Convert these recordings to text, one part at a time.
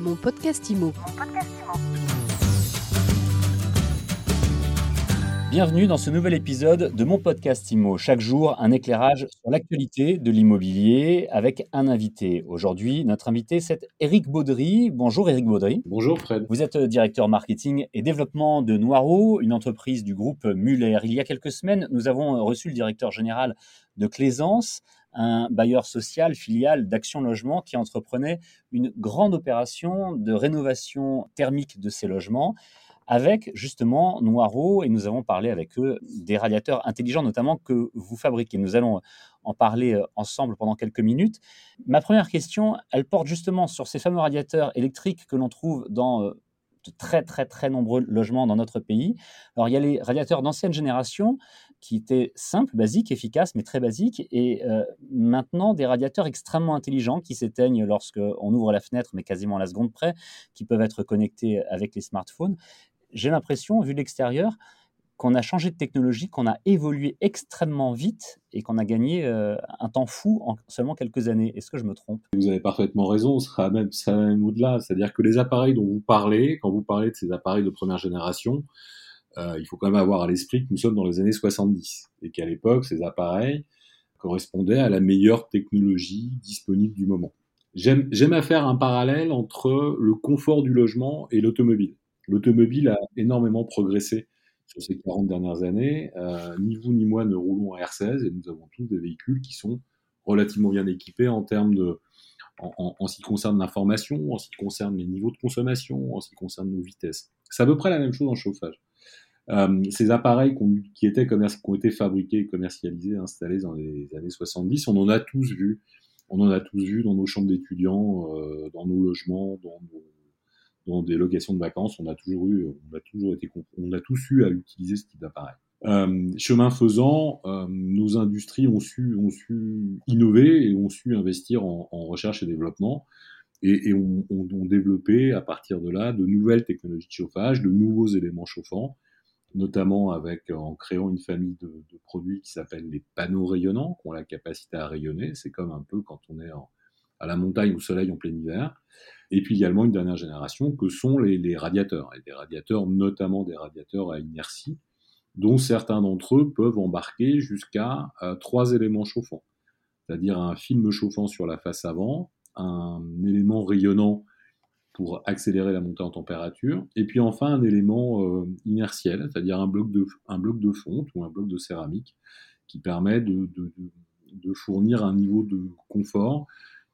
Mon podcast IMO. Bienvenue dans ce nouvel épisode de mon podcast IMO. Chaque jour, un éclairage sur l'actualité de l'immobilier avec un invité. Aujourd'hui, notre invité, c'est Eric Baudry. Bonjour Eric Baudry. Bonjour Fred. Vous êtes directeur marketing et développement de Noireau, une entreprise du groupe Muller. Il y a quelques semaines, nous avons reçu le directeur général de Claisance, un bailleur social filial d'Action Logement qui entreprenait une grande opération de rénovation thermique de ces logements avec justement Noireau, et nous avons parlé avec eux des radiateurs intelligents notamment que vous fabriquez. Nous allons en parler euh, ensemble pendant quelques minutes. Ma première question, elle porte justement sur ces fameux radiateurs électriques que l'on trouve dans euh, de très très très nombreux logements dans notre pays. Alors il y a les radiateurs d'ancienne génération qui étaient simples, basiques, efficaces, mais très basiques, et euh, maintenant des radiateurs extrêmement intelligents qui s'éteignent lorsqu'on ouvre la fenêtre, mais quasiment à la seconde près, qui peuvent être connectés avec les smartphones j'ai l'impression, vu l'extérieur, qu'on a changé de technologie, qu'on a évolué extrêmement vite et qu'on a gagné euh, un temps fou en seulement quelques années. Est-ce que je me trompe? Vous avez parfaitement raison, ce sera même, ça même au-delà. C'est-à-dire que les appareils dont vous parlez, quand vous parlez de ces appareils de première génération, euh, il faut quand même avoir à l'esprit que nous sommes dans les années 70 et qu'à l'époque, ces appareils correspondaient à la meilleure technologie disponible du moment. J'aime à faire un parallèle entre le confort du logement et l'automobile. L'automobile a énormément progressé sur ces 40 dernières années. Euh, ni vous ni moi ne roulons à R16 et nous avons tous des véhicules qui sont relativement bien équipés en termes de, en, ce qui concerne l'information, en ce qui concerne les niveaux de consommation, en ce qui concerne nos vitesses. C'est à peu près la même chose en chauffage. Euh, ces appareils qui, étaient ont été fabriqués, commercialisés, installés dans les années 70, on en a tous vu. On en a tous vu dans nos chambres d'étudiants, euh, dans nos logements, dans des locations de vacances, on a toujours eu, on a toujours été, on a tous eu à utiliser ce type d'appareil. Euh, chemin faisant, nos industries ont su, innover et ont su investir en, recherche et développement et, ont, ont, développé à partir de là de nouvelles technologies de chauffage, de nouveaux éléments chauffants, notamment avec en créant une famille de, produits qui s'appellent les panneaux rayonnants, qui ont la capacité à rayonner. C'est comme un peu quand on est à la montagne au soleil en plein hiver. Et puis également une dernière génération que sont les, radiateurs, et des radiateurs, notamment des radiateurs à inertie, dont certains d'entre eux peuvent embarquer jusqu'à euh, trois éléments chauffants, c'est-à-dire un film chauffant sur la face avant, un élément rayonnant pour accélérer la montée en température, et puis enfin un élément euh, inertiel, c'est-à-dire un bloc de un fonte ou un bloc de céramique qui permet de, de fournir un niveau de confort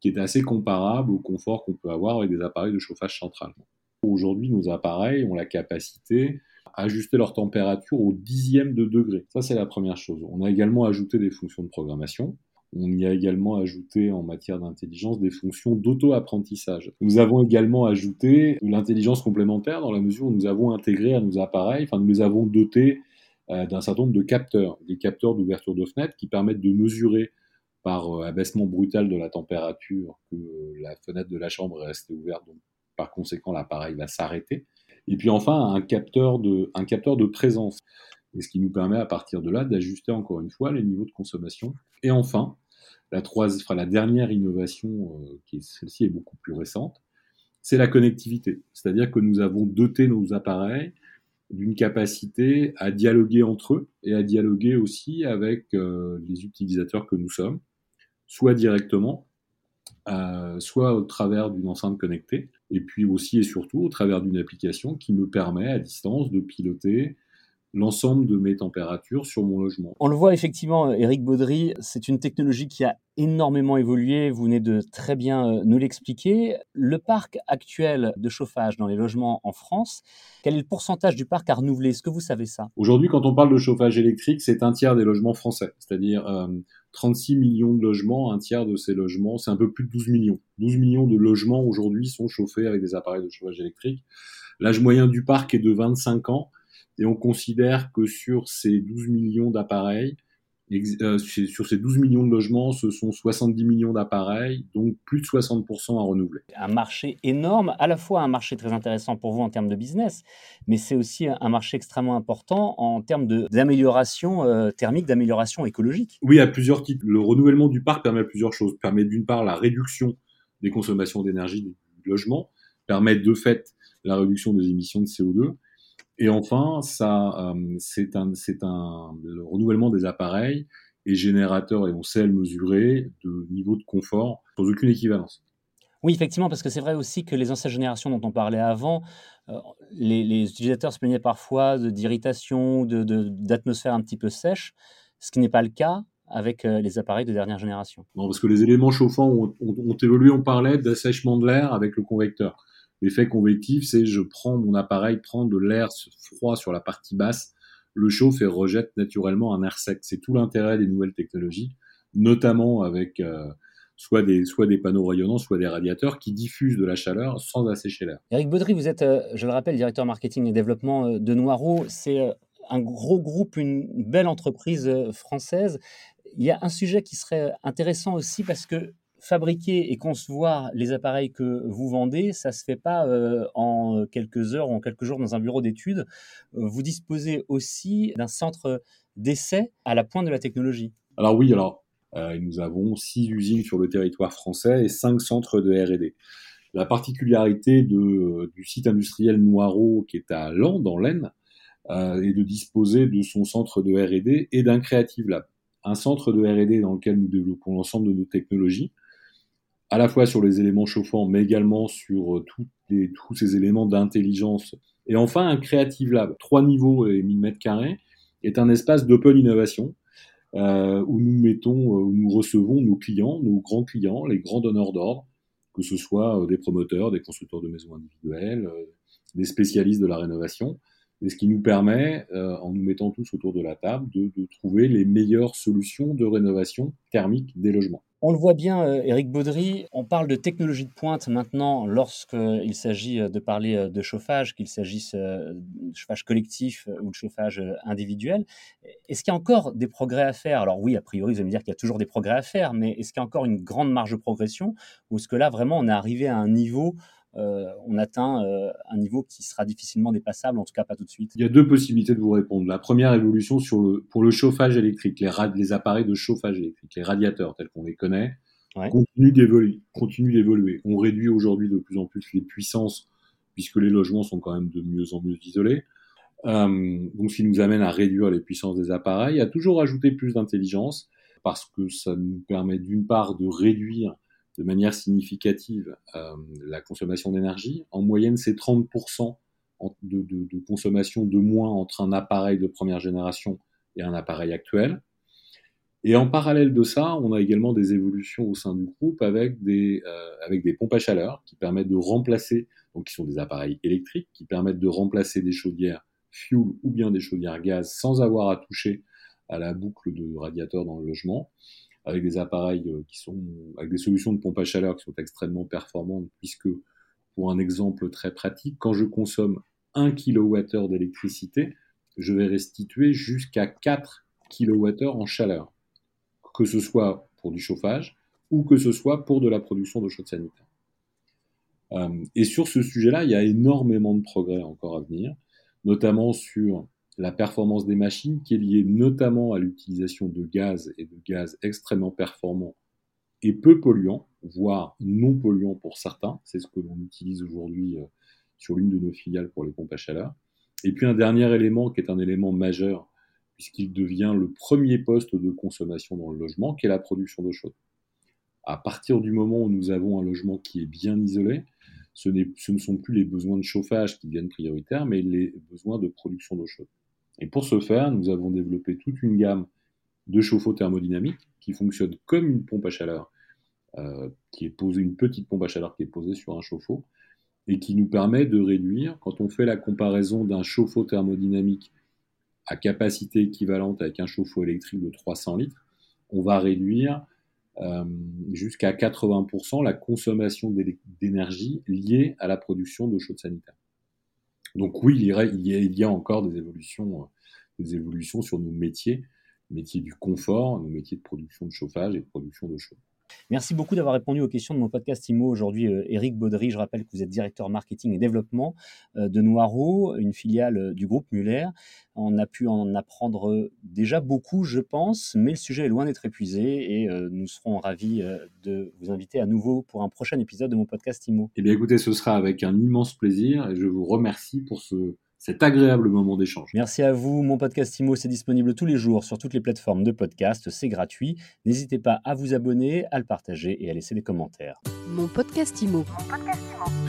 qui est assez comparable au confort qu'on peut avoir avec des appareils de chauffage central. Aujourd'hui, nos appareils ont la capacité à ajuster leur température au dixième de degré. Ça, c'est la première chose. On a également ajouté des fonctions de programmation. On y a également ajouté en matière d'intelligence des fonctions d'auto-apprentissage. Nous avons également ajouté l'intelligence complémentaire dans la mesure où nous avons intégré à nos appareils, enfin nous les avons dotés euh, d'un certain nombre de capteurs, des capteurs d'ouverture de fenêtre qui permettent de mesurer par euh, abaissement brutal de la température que la fenêtre de la chambre est restée ouverte, donc par conséquent l'appareil va s'arrêter. Et puis enfin un capteur de, présence, ce qui nous permet à partir de là d'ajuster encore une fois les niveaux de consommation. Et enfin, la, troisième, la dernière innovation, euh, qui celle-ci est beaucoup plus récente, c'est la connectivité. C'est-à-dire que nous avons doté nos appareils d'une capacité à dialoguer entre eux et à dialoguer aussi avec euh, les utilisateurs que nous sommes soit directement, euh, soit au travers d'une enceinte connectée, et puis aussi et surtout au travers d'une application qui me permet à distance de piloter l'ensemble de mes températures sur mon logement. On le voit effectivement, Eric Baudry, c'est une technologie qui a énormément évolué, vous venez de très bien euh, nous l'expliquer. Le parc actuel de chauffage dans les logements en France, quel est le pourcentage du parc à renouveler? Est-ce que vous savez ça? Aujourd'hui, quand on parle de chauffage électrique, c'est un tiers des logements français, c'est-à-dire euh, 36 millions de logements, un tiers de ces logements, c'est un peu plus de 12 millions. 12 millions de logements aujourd'hui sont chauffés avec des appareils de chauffage électrique. L'âge moyen du parc est de 25 ans et on considère que sur ces 12 millions d'appareils, euh, sur ces 12 millions de logements, ce sont 70 millions d'appareils, donc plus de 60% à renouveler. Un marché énorme, à la fois un marché très intéressant pour vous en termes de business, mais c'est aussi un marché extrêmement important en termes d'amélioration euh, thermique, d'amélioration écologique. Oui, à plusieurs titres. Le renouvellement du parc permet plusieurs choses. Permet d'une part la réduction des consommations d'énergie du logement, permet de fait la réduction des émissions de CO2. Et enfin, ça, euh, c'est un, c'est un, le renouvellement des appareils est générateur, et on sait le mesurer, de niveau de confort sans aucune équivalence. Oui, effectivement, parce que c'est vrai aussi que les anciennes générations dont on parlait avant, euh, les, utilisateurs se plaignaient parfois d'irritation, de, d'atmosphère un petit peu sèche, ce qui n'est pas le cas avec euh, les appareils de dernière génération. Non, parce que les éléments chauffants ont, ont évolué, on parlait d'assèchement de l'air avec le convecteur. L'effet convectif, c'est je prends mon appareil, prend de l'air froid sur la partie basse, le chauffe et rejette naturellement un air sec. C'est tout l'intérêt des nouvelles technologies, notamment avec euh, soit, des, soit des panneaux rayonnants, soit des radiateurs qui diffusent de la chaleur sans assécher l'air. Eric Baudry, vous êtes, euh, je le rappelle, directeur marketing et développement euh, de Noireau. C'est un gros groupe, une belle entreprise française. Il y a un sujet qui serait intéressant aussi parce que fabriquer et concevoir les appareils que vous vendez, ça se fait pas euh, en quelques heures ou en quelques jours dans un bureau d'études. Euh, vous disposez aussi d'un centre d'essai à la pointe de la technologie. Alors oui, alors euh, nous avons six usines sur le territoire français et cinq centres de R&D. La particularité du site industriel Noireau, qui est à Lens, dans l'Aisne, est de disposer de son centre de R&D et d'un Creative Lab. Un centre de R&D dans lequel nous développons l'ensemble de nos technologies, à la fois sur les éléments chauffants, mais également sur euh, tous ces éléments d'intelligence. Et enfin, un Creative Lab, trois niveaux et 1000 mètres carrés, est un espace d'open innovation euh, où nous mettons, euh, où nous recevons nos clients, nos grands clients, les grands donneurs d'ordre, que ce soit des promoteurs, des constructeurs de maisons individuelles, des spécialistes de la rénovation, et ce qui nous permet, en nous mettant tous autour de la table, de trouver les meilleures solutions de rénovation thermique des logements. On le voit bien, Eric euh, Baudry, on parle de technologie de pointe maintenant lorsqu'il s'agit euh, de parler euh, de chauffage, qu'il s'agisse de chauffage collectif ou de chauffage individuel. Est-ce qu'il y a encore des progrès à faire? Alors oui, a priori, vous allez me dire qu'il y a toujours des progrès à faire, mais est-ce qu'il y a encore une grande marge de progression? Ou est-ce que là, vraiment, on est arrivé à un niveau euh, on atteint euh, un niveau qui sera difficilement dépassable, en tout cas pas tout de suite Il y a deux possibilités de vous répondre. La première évolution sur le, pour le chauffage électrique, les, les appareils de chauffage électrique, les radiateurs tels qu'on les connaît, continuent d'évoluer. On réduit aujourd'hui de plus en plus les puissances puisque les logements sont quand même de mieux en mieux isolés. Euh, donc, ce qui nous amène à réduire les puissances des appareils, à toujours ajouter plus d'intelligence, parce que ça nous permet d'une part de réduire de manière significative euh, la consommation d'énergie. En moyenne, c'est 30% de, consommation de moins entre un appareil de première génération et un appareil actuel. Et en parallèle de ça, on a également des évolutions au sein du groupe avec des, euh, avec des pompes à chaleur qui permettent de remplacer, donc qui sont des appareils électriques, qui permettent de remplacer des chaudières fuel ou bien des chaudières gaz sans avoir à toucher à la boucle de radiateur dans le logement avec des appareils euh, qui sont, avec des solutions de pompe à chaleur qui sont extrêmement performantes, puisque, pour un exemple très pratique, quand je consomme 1 kWh d'électricité, je vais restituer jusqu'à 4 kWh en chaleur, que ce soit pour du chauffage ou que ce soit pour de la production d'eau chaude sanitaire. Euh, et sur ce sujet-là, il y a énormément de progrès encore à venir, notamment sur la performance des machines qui est liée notamment à l'utilisation de gaz et de gaz extrêmement performants et peu polluants, voire non polluants pour certains. C'est ce que l'on utilise aujourd'hui euh, sur l'une de nos filiales pour les pompes à chaleur. Et puis un dernier élément qui est un élément majeur, puisqu'il devient le premier poste de consommation dans le logement, qui est la production d'eau chaude. À partir du moment où nous avons un logement qui est bien isolé, ce, ce ne sont plus les besoins de chauffage qui deviennent prioritaires, mais les besoins de production d'eau chaude. Et pour ce faire, nous avons développé toute une gamme de chauffe-eau thermodynamiques qui fonctionne comme une pompe à chaleur, euh, qui est posée, une petite pompe à chaleur qui est posée sur un chauffe-eau, et qui nous permet de réduire, quand on fait la comparaison d'un chauffe-eau thermodynamique à capacité équivalente avec un chauffe-eau électrique de 300 litres, on va réduire euh, jusqu'à 80% la consommation d'énergie liée à la production d'eau chaude sanitaire. Donc oui, il y, a, encore des évolutions, euh, des évolutions sur nos métiers, métiers du confort, nos métiers de production de chauffage et de production de chaud. Merci beaucoup d'avoir répondu aux questions de mon podcast IMO aujourd'hui, Eric Baudry. Je rappelle que vous êtes directeur marketing et développement de Noireau, une filiale du groupe Muller. On a pu en apprendre déjà beaucoup, je pense, mais le sujet est loin d'être épuisé et nous serons ravis de vous inviter à nouveau pour un prochain épisode de mon podcast IMO. Eh bien écoutez, ce sera avec un immense plaisir et je vous remercie pour ce cet agréable moment d'échange. Merci à vous. Mon podcast IMO, c'est disponible tous les jours sur toutes les plateformes de podcast. C'est gratuit. N'hésitez pas à vous abonner, à le partager et à laisser des commentaires. Mon podcast IMO. Mon podcast IMO.